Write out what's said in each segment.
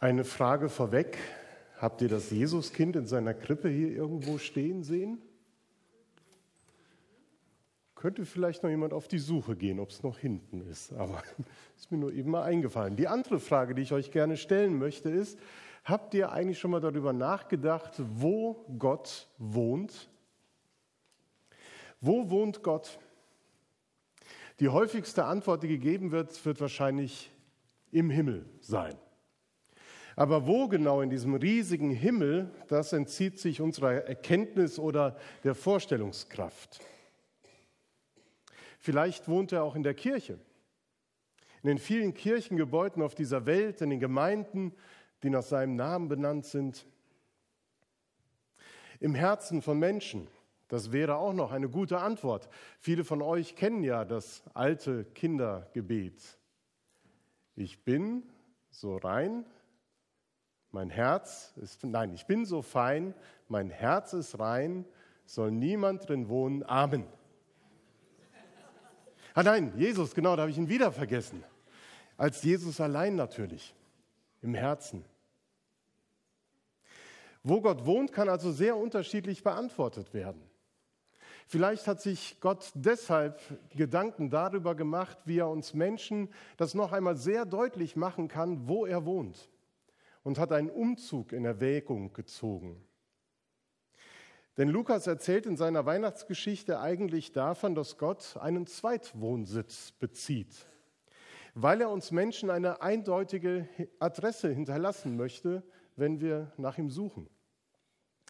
Eine Frage vorweg. Habt ihr das Jesuskind in seiner Krippe hier irgendwo stehen sehen? Könnte vielleicht noch jemand auf die Suche gehen, ob es noch hinten ist, aber ist mir nur eben mal eingefallen. Die andere Frage, die ich euch gerne stellen möchte, ist, habt ihr eigentlich schon mal darüber nachgedacht, wo Gott wohnt? Wo wohnt Gott? Die häufigste Antwort, die gegeben wird, wird wahrscheinlich im Himmel sein. Aber wo genau in diesem riesigen Himmel, das entzieht sich unserer Erkenntnis oder der Vorstellungskraft. Vielleicht wohnt er auch in der Kirche, in den vielen Kirchengebäuden auf dieser Welt, in den Gemeinden, die nach seinem Namen benannt sind, im Herzen von Menschen. Das wäre auch noch eine gute Antwort. Viele von euch kennen ja das alte Kindergebet. Ich bin so rein, mein Herz ist, nein, ich bin so fein, mein Herz ist rein, soll niemand drin wohnen. Amen. Ah nein, Jesus, genau, da habe ich ihn wieder vergessen. Als Jesus allein natürlich, im Herzen. Wo Gott wohnt, kann also sehr unterschiedlich beantwortet werden. Vielleicht hat sich Gott deshalb Gedanken darüber gemacht, wie er uns Menschen das noch einmal sehr deutlich machen kann, wo er wohnt und hat einen Umzug in Erwägung gezogen. Denn Lukas erzählt in seiner Weihnachtsgeschichte eigentlich davon, dass Gott einen Zweitwohnsitz bezieht, weil er uns Menschen eine eindeutige Adresse hinterlassen möchte, wenn wir nach ihm suchen.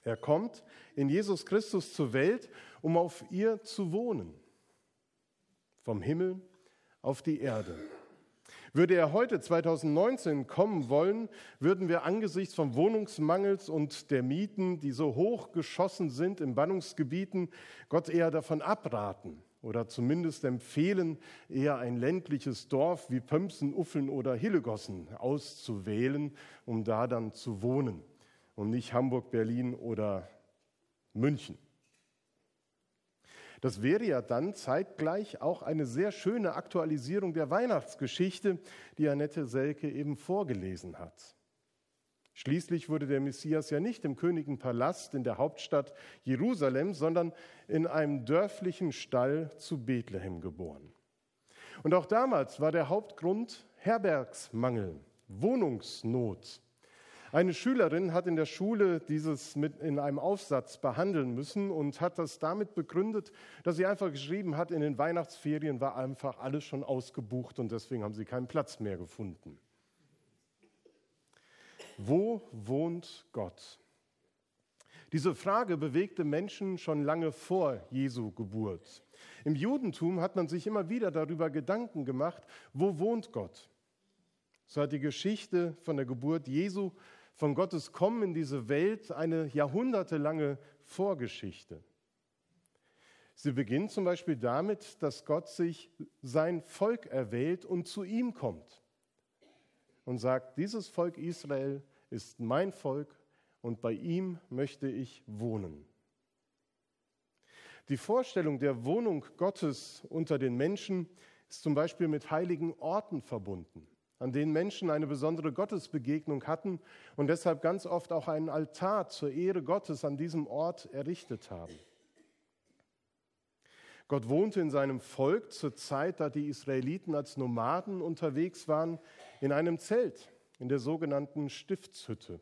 Er kommt in Jesus Christus zur Welt, um auf ihr zu wohnen, vom Himmel auf die Erde. Würde er heute 2019 kommen wollen, würden wir angesichts vom Wohnungsmangels und der Mieten, die so hoch geschossen sind in Bannungsgebieten, Gott eher davon abraten oder zumindest empfehlen, eher ein ländliches Dorf wie Pömsen, Uffeln oder Hillegossen auszuwählen, um da dann zu wohnen und nicht Hamburg, Berlin oder München. Das wäre ja dann zeitgleich auch eine sehr schöne Aktualisierung der Weihnachtsgeschichte, die Annette Selke eben vorgelesen hat. Schließlich wurde der Messias ja nicht im königlichen Palast in der Hauptstadt Jerusalem, sondern in einem dörflichen Stall zu Bethlehem geboren. Und auch damals war der Hauptgrund Herbergsmangel, Wohnungsnot. Eine Schülerin hat in der Schule dieses mit in einem Aufsatz behandeln müssen und hat das damit begründet, dass sie einfach geschrieben hat, in den Weihnachtsferien war einfach alles schon ausgebucht und deswegen haben sie keinen Platz mehr gefunden. Wo wohnt Gott? Diese Frage bewegte Menschen schon lange vor Jesu Geburt. Im Judentum hat man sich immer wieder darüber Gedanken gemacht, wo wohnt Gott? So hat die Geschichte von der Geburt Jesu von Gottes Kommen in diese Welt eine jahrhundertelange Vorgeschichte. Sie beginnt zum Beispiel damit, dass Gott sich sein Volk erwählt und zu ihm kommt und sagt, dieses Volk Israel ist mein Volk und bei ihm möchte ich wohnen. Die Vorstellung der Wohnung Gottes unter den Menschen ist zum Beispiel mit heiligen Orten verbunden an denen Menschen eine besondere Gottesbegegnung hatten und deshalb ganz oft auch einen Altar zur Ehre Gottes an diesem Ort errichtet haben. Gott wohnte in seinem Volk zur Zeit, da die Israeliten als Nomaden unterwegs waren, in einem Zelt, in der sogenannten Stiftshütte.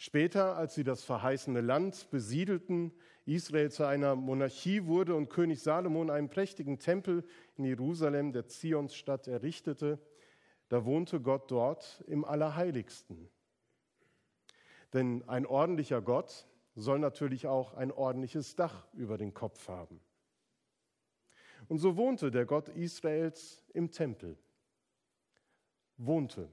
Später, als sie das verheißene Land besiedelten, Israel zu einer Monarchie wurde und König Salomon einen prächtigen Tempel in Jerusalem, der Zionsstadt, errichtete, da wohnte Gott dort im Allerheiligsten. Denn ein ordentlicher Gott soll natürlich auch ein ordentliches Dach über den Kopf haben. Und so wohnte der Gott Israels im Tempel. Wohnte.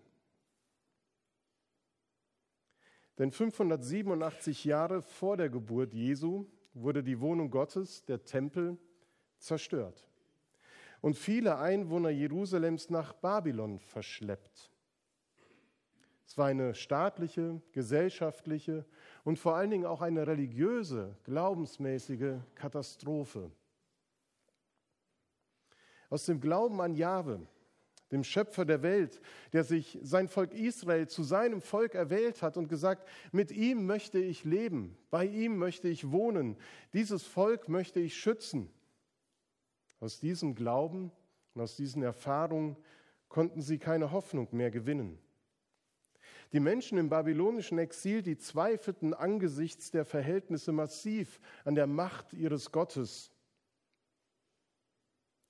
Denn 587 Jahre vor der Geburt Jesu wurde die Wohnung Gottes, der Tempel, zerstört und viele Einwohner Jerusalems nach Babylon verschleppt. Es war eine staatliche, gesellschaftliche und vor allen Dingen auch eine religiöse, glaubensmäßige Katastrophe. Aus dem Glauben an Jahwe dem Schöpfer der Welt, der sich sein Volk Israel zu seinem Volk erwählt hat und gesagt, mit ihm möchte ich leben, bei ihm möchte ich wohnen, dieses Volk möchte ich schützen. Aus diesem Glauben und aus diesen Erfahrungen konnten sie keine Hoffnung mehr gewinnen. Die Menschen im babylonischen Exil, die zweifelten angesichts der Verhältnisse massiv an der Macht ihres Gottes.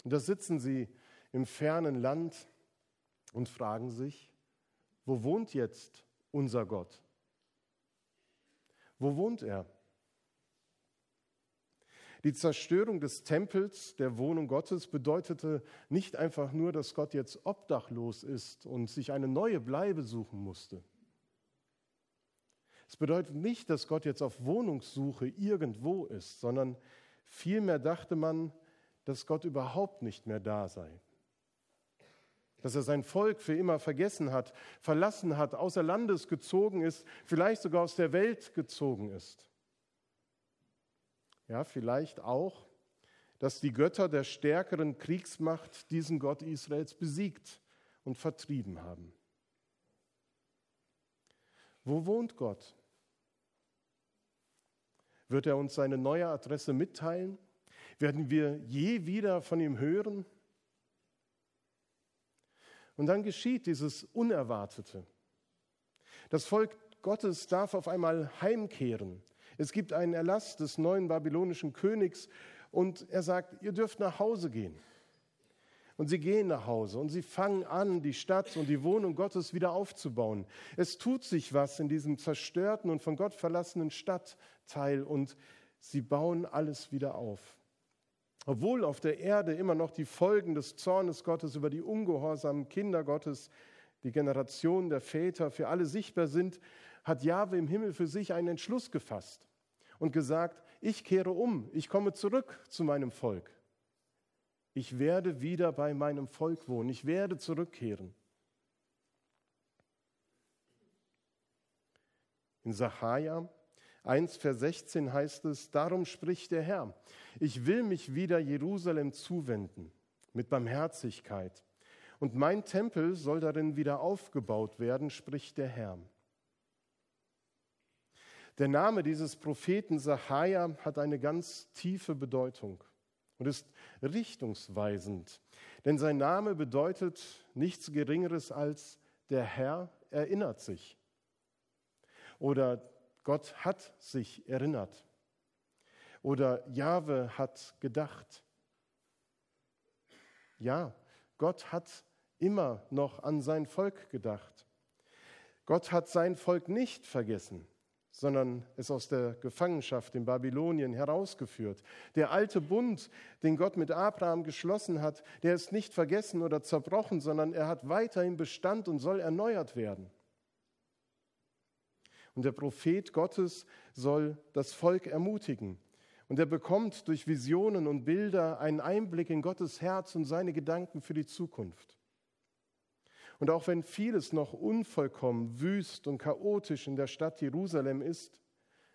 Und da sitzen sie im fernen Land und fragen sich, wo wohnt jetzt unser Gott? Wo wohnt er? Die Zerstörung des Tempels, der Wohnung Gottes, bedeutete nicht einfach nur, dass Gott jetzt obdachlos ist und sich eine neue Bleibe suchen musste. Es bedeutet nicht, dass Gott jetzt auf Wohnungssuche irgendwo ist, sondern vielmehr dachte man, dass Gott überhaupt nicht mehr da sei. Dass er sein Volk für immer vergessen hat, verlassen hat, außer Landes gezogen ist, vielleicht sogar aus der Welt gezogen ist. Ja, vielleicht auch, dass die Götter der stärkeren Kriegsmacht diesen Gott Israels besiegt und vertrieben haben. Wo wohnt Gott? Wird er uns seine neue Adresse mitteilen? Werden wir je wieder von ihm hören? Und dann geschieht dieses Unerwartete. Das Volk Gottes darf auf einmal heimkehren. Es gibt einen Erlass des neuen babylonischen Königs und er sagt, ihr dürft nach Hause gehen. Und sie gehen nach Hause und sie fangen an, die Stadt und die Wohnung Gottes wieder aufzubauen. Es tut sich was in diesem zerstörten und von Gott verlassenen Stadtteil und sie bauen alles wieder auf. Obwohl auf der Erde immer noch die Folgen des Zornes Gottes über die ungehorsamen Kinder Gottes, die Generation der Väter für alle sichtbar sind, hat Jahwe im Himmel für sich einen Entschluss gefasst und gesagt, ich kehre um, ich komme zurück zu meinem Volk. Ich werde wieder bei meinem Volk wohnen. Ich werde zurückkehren. In Sacharja 1, Vers 16 heißt es, darum spricht der Herr, ich will mich wieder Jerusalem zuwenden mit Barmherzigkeit. Und mein Tempel soll darin wieder aufgebaut werden, spricht der Herr. Der Name dieses Propheten Sacharja hat eine ganz tiefe Bedeutung und ist richtungsweisend. Denn sein Name bedeutet nichts Geringeres als der Herr erinnert sich oder Gott hat sich erinnert oder Jahwe hat gedacht. Ja, Gott hat immer noch an sein Volk gedacht. Gott hat sein Volk nicht vergessen sondern es aus der Gefangenschaft in Babylonien herausgeführt. Der alte Bund, den Gott mit Abraham geschlossen hat, der ist nicht vergessen oder zerbrochen, sondern er hat weiterhin Bestand und soll erneuert werden. Und der Prophet Gottes soll das Volk ermutigen. Und er bekommt durch Visionen und Bilder einen Einblick in Gottes Herz und seine Gedanken für die Zukunft. Und auch wenn vieles noch unvollkommen, wüst und chaotisch in der Stadt Jerusalem ist,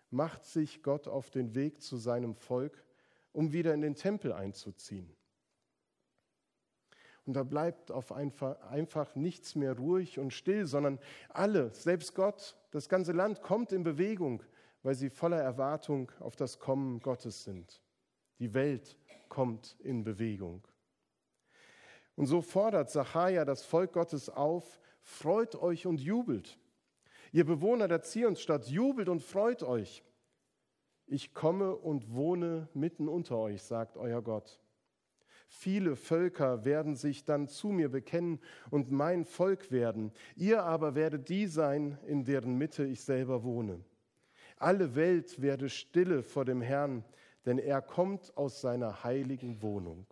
macht sich Gott auf den Weg zu seinem Volk, um wieder in den Tempel einzuziehen. Und da bleibt auf einfach, einfach nichts mehr ruhig und still, sondern alle, selbst Gott, das ganze Land kommt in Bewegung, weil sie voller Erwartung auf das Kommen Gottes sind. Die Welt kommt in Bewegung. Und so fordert Sacharja das Volk Gottes auf, freut euch und jubelt. Ihr Bewohner der Zionsstadt, jubelt und freut euch. Ich komme und wohne mitten unter euch, sagt euer Gott. Viele Völker werden sich dann zu mir bekennen und mein Volk werden. Ihr aber werdet die sein, in deren Mitte ich selber wohne. Alle Welt werde stille vor dem Herrn, denn er kommt aus seiner heiligen Wohnung.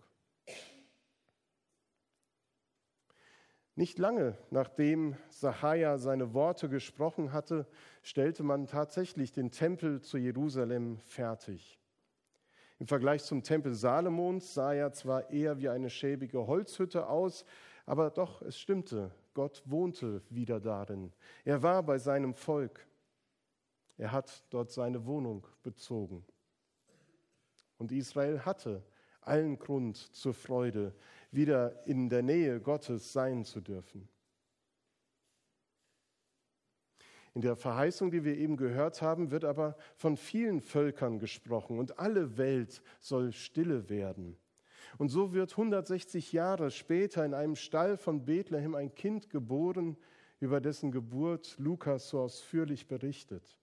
Nicht lange nachdem Sachaja seine Worte gesprochen hatte, stellte man tatsächlich den Tempel zu Jerusalem fertig. Im Vergleich zum Tempel Salomons sah er zwar eher wie eine schäbige Holzhütte aus, aber doch, es stimmte, Gott wohnte wieder darin. Er war bei seinem Volk. Er hat dort seine Wohnung bezogen. Und Israel hatte allen Grund zur Freude, wieder in der Nähe Gottes sein zu dürfen. In der Verheißung, die wir eben gehört haben, wird aber von vielen Völkern gesprochen und alle Welt soll stille werden. Und so wird 160 Jahre später in einem Stall von Bethlehem ein Kind geboren, über dessen Geburt Lukas so ausführlich berichtet.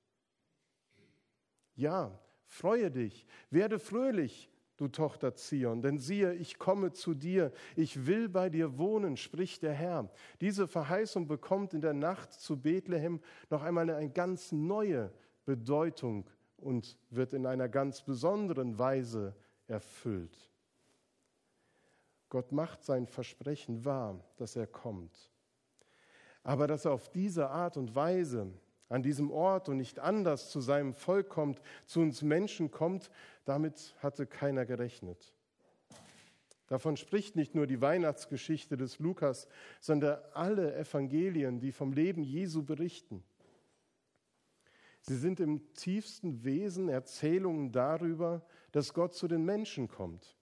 Ja, freue dich, werde fröhlich, du Tochter Zion, denn siehe, ich komme zu dir, ich will bei dir wohnen, spricht der Herr. Diese Verheißung bekommt in der Nacht zu Bethlehem noch einmal eine ganz neue Bedeutung und wird in einer ganz besonderen Weise erfüllt. Gott macht sein Versprechen wahr, dass er kommt. Aber dass er auf diese Art und Weise an diesem Ort und nicht anders zu seinem Volk kommt, zu uns Menschen kommt, damit hatte keiner gerechnet. Davon spricht nicht nur die Weihnachtsgeschichte des Lukas, sondern alle Evangelien, die vom Leben Jesu berichten. Sie sind im tiefsten Wesen Erzählungen darüber, dass Gott zu den Menschen kommt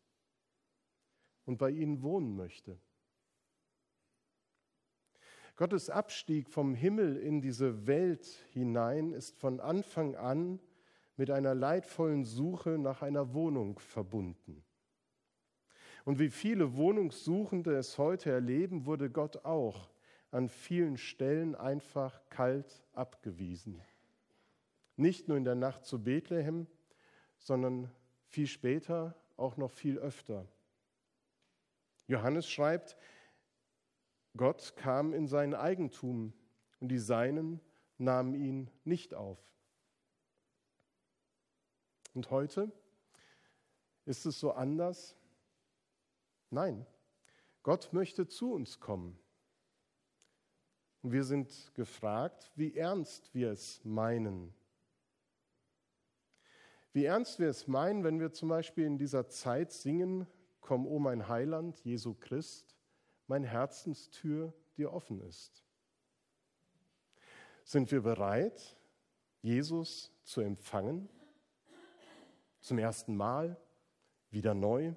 und bei ihnen wohnen möchte. Gottes Abstieg vom Himmel in diese Welt hinein ist von Anfang an mit einer leidvollen Suche nach einer Wohnung verbunden. Und wie viele Wohnungssuchende es heute erleben, wurde Gott auch an vielen Stellen einfach kalt abgewiesen. Nicht nur in der Nacht zu Bethlehem, sondern viel später auch noch viel öfter. Johannes schreibt, Gott kam in sein Eigentum und die Seinen nahmen ihn nicht auf. Und heute ist es so anders? Nein, Gott möchte zu uns kommen. Und wir sind gefragt, wie ernst wir es meinen. Wie ernst wir es meinen, wenn wir zum Beispiel in dieser Zeit singen, Komm, o mein Heiland, Jesu Christ, mein Herzenstür dir offen ist. Sind wir bereit, Jesus zu empfangen? Zum ersten Mal? Wieder neu?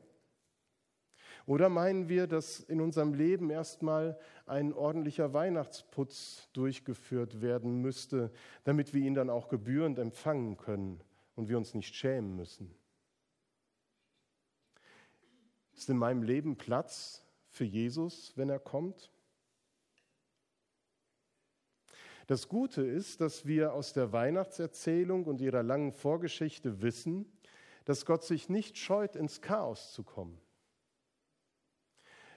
Oder meinen wir, dass in unserem Leben erstmal ein ordentlicher Weihnachtsputz durchgeführt werden müsste, damit wir ihn dann auch gebührend empfangen können und wir uns nicht schämen müssen? Ist in meinem Leben Platz für Jesus, wenn er kommt? Das Gute ist, dass wir aus der Weihnachtserzählung und ihrer langen Vorgeschichte wissen, dass Gott sich nicht scheut, ins Chaos zu kommen.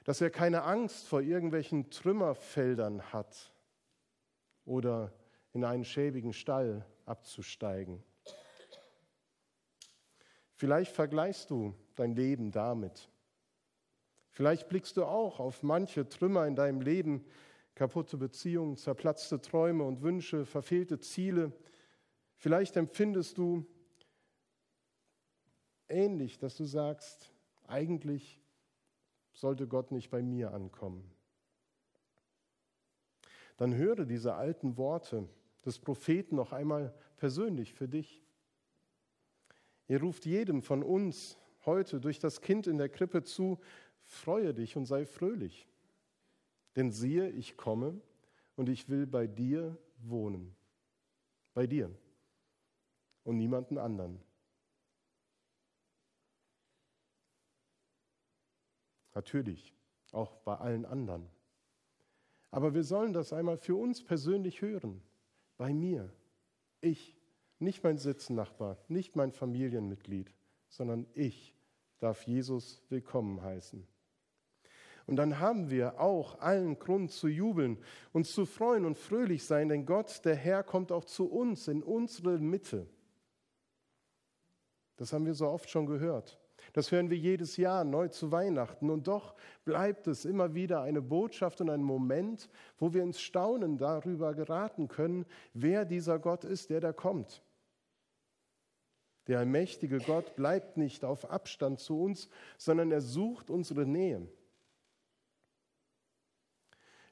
Dass er keine Angst vor irgendwelchen Trümmerfeldern hat oder in einen schäbigen Stall abzusteigen. Vielleicht vergleichst du dein Leben damit. Vielleicht blickst du auch auf manche Trümmer in deinem Leben, kaputte Beziehungen, zerplatzte Träume und Wünsche, verfehlte Ziele. Vielleicht empfindest du ähnlich, dass du sagst, eigentlich sollte Gott nicht bei mir ankommen. Dann höre diese alten Worte des Propheten noch einmal persönlich für dich. Er ruft jedem von uns heute durch das Kind in der Krippe zu, freue dich und sei fröhlich. Denn siehe, ich komme und ich will bei dir wohnen. Bei dir und niemanden anderen. Natürlich, auch bei allen anderen. Aber wir sollen das einmal für uns persönlich hören. Bei mir. Ich. Nicht mein Sitznachbar, nicht mein Familienmitglied, sondern ich darf Jesus willkommen heißen. Und dann haben wir auch allen Grund zu jubeln, uns zu freuen und fröhlich sein, denn Gott, der Herr, kommt auch zu uns in unsere Mitte. Das haben wir so oft schon gehört. Das hören wir jedes Jahr neu zu Weihnachten. Und doch bleibt es immer wieder eine Botschaft und ein Moment, wo wir ins Staunen darüber geraten können, wer dieser Gott ist, der da kommt. Der allmächtige Gott bleibt nicht auf Abstand zu uns, sondern er sucht unsere Nähe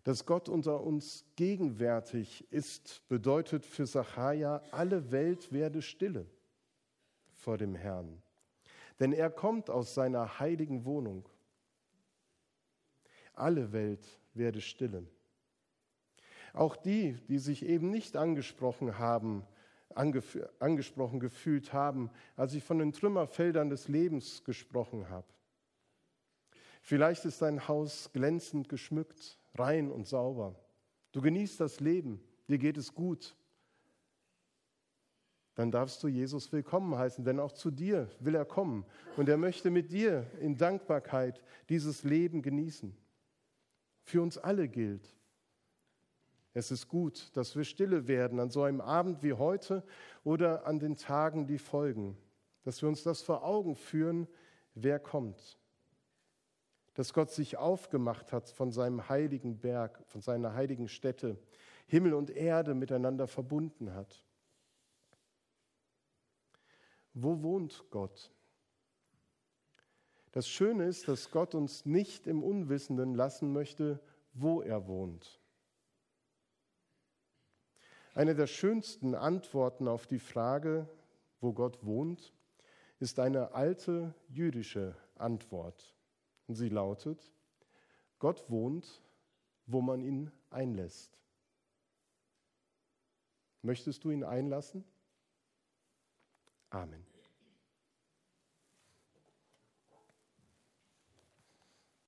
dass Gott unter uns gegenwärtig ist, bedeutet für Sacharja, alle Welt werde stille vor dem Herrn. denn er kommt aus seiner heiligen Wohnung. Alle Welt werde stille. Auch die, die sich eben nicht angesprochen haben, angesprochen gefühlt haben, als ich von den Trümmerfeldern des Lebens gesprochen habe. Vielleicht ist dein Haus glänzend geschmückt, rein und sauber. Du genießt das Leben, dir geht es gut. Dann darfst du Jesus willkommen heißen, denn auch zu dir will er kommen und er möchte mit dir in Dankbarkeit dieses Leben genießen. Für uns alle gilt, es ist gut, dass wir stille werden an so einem Abend wie heute oder an den Tagen, die folgen, dass wir uns das vor Augen führen, wer kommt. Dass Gott sich aufgemacht hat von seinem heiligen Berg, von seiner heiligen Stätte, Himmel und Erde miteinander verbunden hat. Wo wohnt Gott? Das Schöne ist, dass Gott uns nicht im Unwissenden lassen möchte, wo er wohnt. Eine der schönsten Antworten auf die Frage, wo Gott wohnt, ist eine alte jüdische Antwort. Und sie lautet, Gott wohnt, wo man ihn einlässt. Möchtest du ihn einlassen? Amen.